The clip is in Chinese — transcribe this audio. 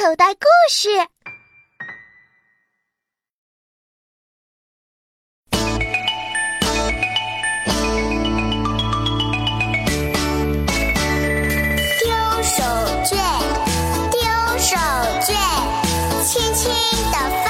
口袋故事。丢手绢丢手绢轻轻地